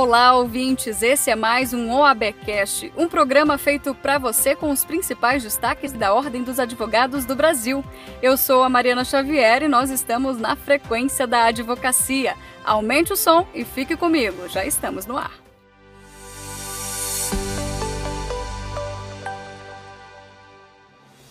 Olá, ouvintes! Esse é mais um OABcast, um programa feito para você com os principais destaques da Ordem dos Advogados do Brasil. Eu sou a Mariana Xavier e nós estamos na frequência da advocacia. Aumente o som e fique comigo, já estamos no ar.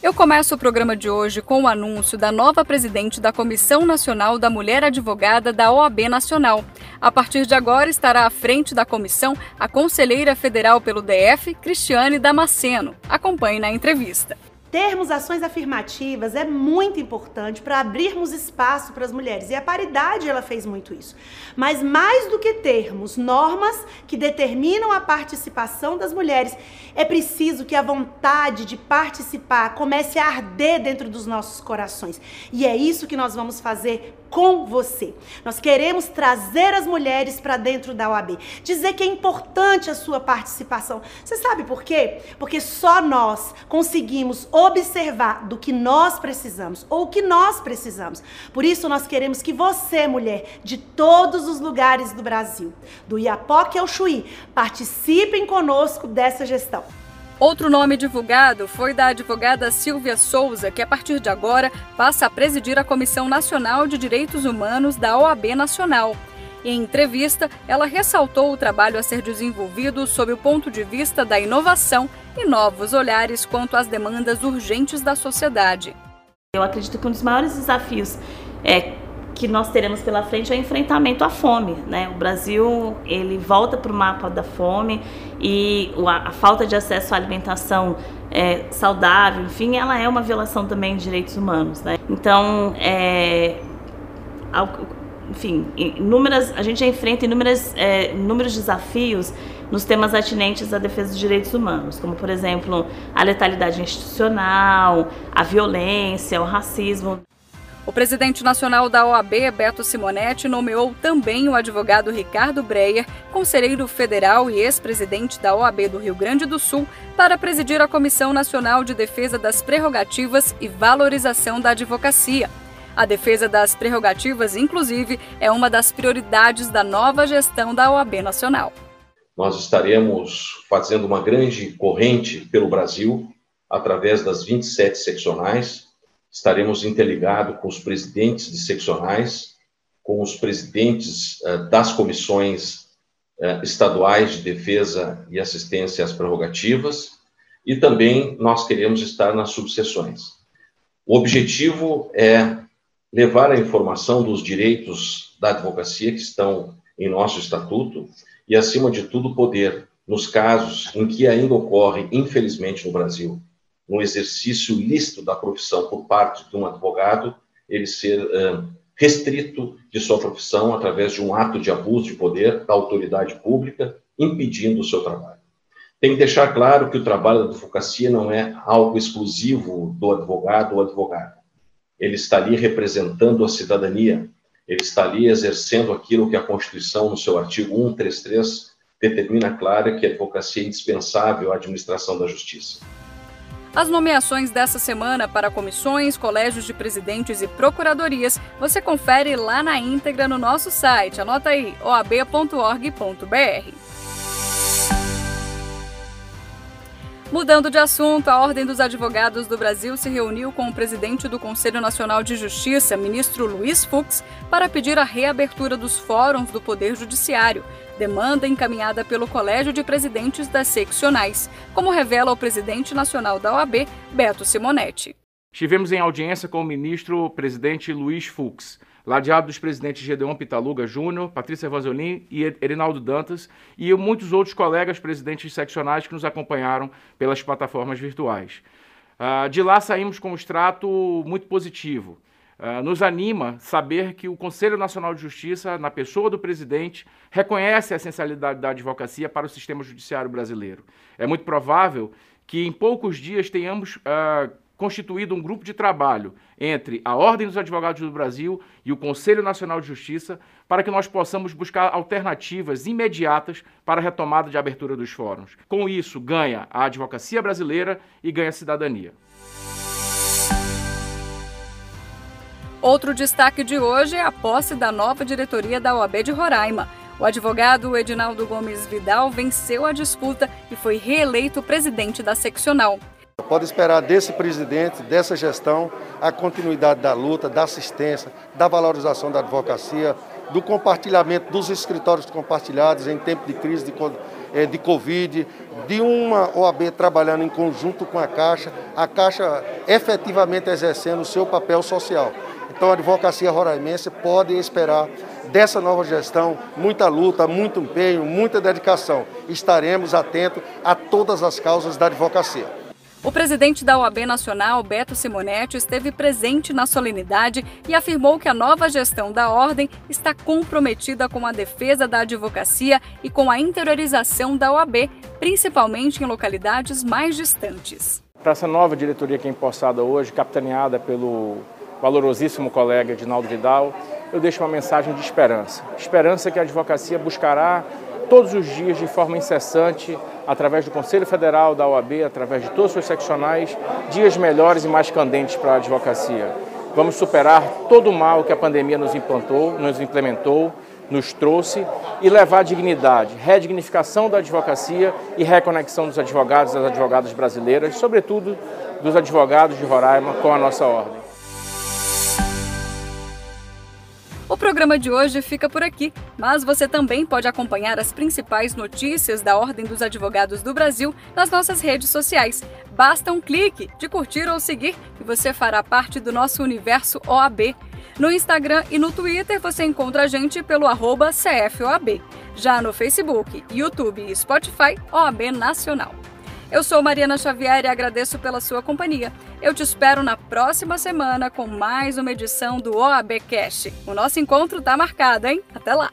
Eu começo o programa de hoje com o anúncio da nova presidente da Comissão Nacional da Mulher Advogada da OAB Nacional. A partir de agora estará à frente da comissão a conselheira federal pelo DF, Cristiane Damasceno. Acompanhe na entrevista. Termos ações afirmativas é muito importante para abrirmos espaço para as mulheres. E a paridade ela fez muito isso. Mas mais do que termos normas que determinam a participação das mulheres, é preciso que a vontade de participar comece a arder dentro dos nossos corações. E é isso que nós vamos fazer com você. Nós queremos trazer as mulheres para dentro da OAB, dizer que é importante a sua participação. Você sabe por quê? Porque só nós conseguimos observar do que nós precisamos ou o que nós precisamos. Por isso nós queremos que você, mulher, de todos os lugares do Brasil, do Iapoque ao Chuí, participem conosco dessa gestão. Outro nome divulgado foi da advogada Silvia Souza, que a partir de agora passa a presidir a Comissão Nacional de Direitos Humanos da OAB Nacional. Em entrevista, ela ressaltou o trabalho a ser desenvolvido sob o ponto de vista da inovação e novos olhares quanto às demandas urgentes da sociedade. Eu acredito que um dos maiores desafios é que nós teremos pela frente é o enfrentamento à fome. Né? O Brasil ele volta para o mapa da fome e a, falta de acesso à alimentação é, saudável, enfim, ela é uma violação também de direitos humanos. Né? Então, é, enfim, inúmeras, a gente enfrenta inúmeras, é, inúmeros desafios nos temas atinentes à defesa dos direitos humanos, como, por exemplo, a letalidade institucional, a violência, o racismo. O presidente nacional da OAB, Beto Simonetti, nomeou também o advogado Ricardo Breyer, conselheiro federal e ex-presidente da OAB do Rio Grande do Sul, para presidir a Comissão Nacional de Defesa das Prerrogativas e Valorização da Advocacia. A defesa das prerrogativas, inclusive, é uma das prioridades da nova gestão da OAB Nacional. Nós estaremos fazendo uma grande corrente pelo Brasil, através das 27 seccionais, estaremos interligados com os presidentes de seccionais, com os presidentes uh, das comissões uh, estaduais de defesa e assistência às prerrogativas, e também nós queremos estar nas subseções. O objetivo é levar a informação dos direitos da advocacia que estão em nosso estatuto e, acima de tudo, poder, nos casos em que ainda ocorre, infelizmente, no Brasil, no exercício lícito da profissão por parte de um advogado, ele ser restrito de sua profissão através de um ato de abuso de poder da autoridade pública, impedindo o seu trabalho. Tem que deixar claro que o trabalho da advocacia não é algo exclusivo do advogado ou advogada. Ele está ali representando a cidadania, ele está ali exercendo aquilo que a Constituição, no seu artigo 133, determina clara que a advocacia é indispensável à administração da justiça. As nomeações dessa semana para comissões, colégios de presidentes e procuradorias você confere lá na íntegra no nosso site. Anota aí, oab.org.br. Mudando de assunto, a Ordem dos Advogados do Brasil se reuniu com o presidente do Conselho Nacional de Justiça, ministro Luiz Fux, para pedir a reabertura dos fóruns do Poder Judiciário demanda encaminhada pelo Colégio de Presidentes das Seccionais, como revela o presidente nacional da OAB, Beto Simonetti. Estivemos em audiência com o ministro presidente Luiz Fux, ladeado dos presidentes Gedeon Pitaluga Júnior, Patrícia Vanzolin e Erinaldo Dantas, e muitos outros colegas presidentes seccionais que nos acompanharam pelas plataformas virtuais. Ah, de lá saímos com um extrato muito positivo. Uh, nos anima saber que o Conselho Nacional de Justiça, na pessoa do presidente, reconhece a essencialidade da advocacia para o sistema judiciário brasileiro. É muito provável que em poucos dias tenhamos uh, constituído um grupo de trabalho entre a Ordem dos Advogados do Brasil e o Conselho Nacional de Justiça para que nós possamos buscar alternativas imediatas para a retomada de abertura dos fóruns. Com isso, ganha a advocacia brasileira e ganha a cidadania. Outro destaque de hoje é a posse da nova diretoria da OAB de Roraima. O advogado Edinaldo Gomes Vidal venceu a disputa e foi reeleito presidente da seccional. Pode esperar desse presidente, dessa gestão, a continuidade da luta, da assistência, da valorização da advocacia, do compartilhamento dos escritórios compartilhados em tempo de crise de, eh, de Covid, de uma OAB trabalhando em conjunto com a Caixa, a Caixa efetivamente exercendo o seu papel social. Então a advocacia roraimense pode esperar dessa nova gestão muita luta, muito empenho, muita dedicação. Estaremos atentos a todas as causas da advocacia. O presidente da OAB Nacional, Beto Simonetti, esteve presente na solenidade e afirmou que a nova gestão da ordem está comprometida com a defesa da advocacia e com a interiorização da OAB, principalmente em localidades mais distantes. Para essa nova diretoria que é empossada hoje, capitaneada pelo valorosíssimo colega Edinaldo Vidal, eu deixo uma mensagem de esperança. Esperança que a advocacia buscará todos os dias, de forma incessante, através do Conselho Federal, da OAB, através de todos os seccionais, dias melhores e mais candentes para a advocacia. Vamos superar todo o mal que a pandemia nos implantou, nos implementou, nos trouxe e levar dignidade, redignificação da advocacia e reconexão dos advogados e das advogadas brasileiras, sobretudo dos advogados de Roraima com a nossa ordem. O programa de hoje fica por aqui, mas você também pode acompanhar as principais notícias da Ordem dos Advogados do Brasil nas nossas redes sociais. Basta um clique de curtir ou seguir e você fará parte do nosso universo OAB. No Instagram e no Twitter você encontra a gente pelo arroba CFOAB. Já no Facebook, YouTube e Spotify, OAB Nacional. Eu sou Mariana Xavier e agradeço pela sua companhia. Eu te espero na próxima semana com mais uma edição do OAB Cash. O nosso encontro está marcado, hein? Até lá!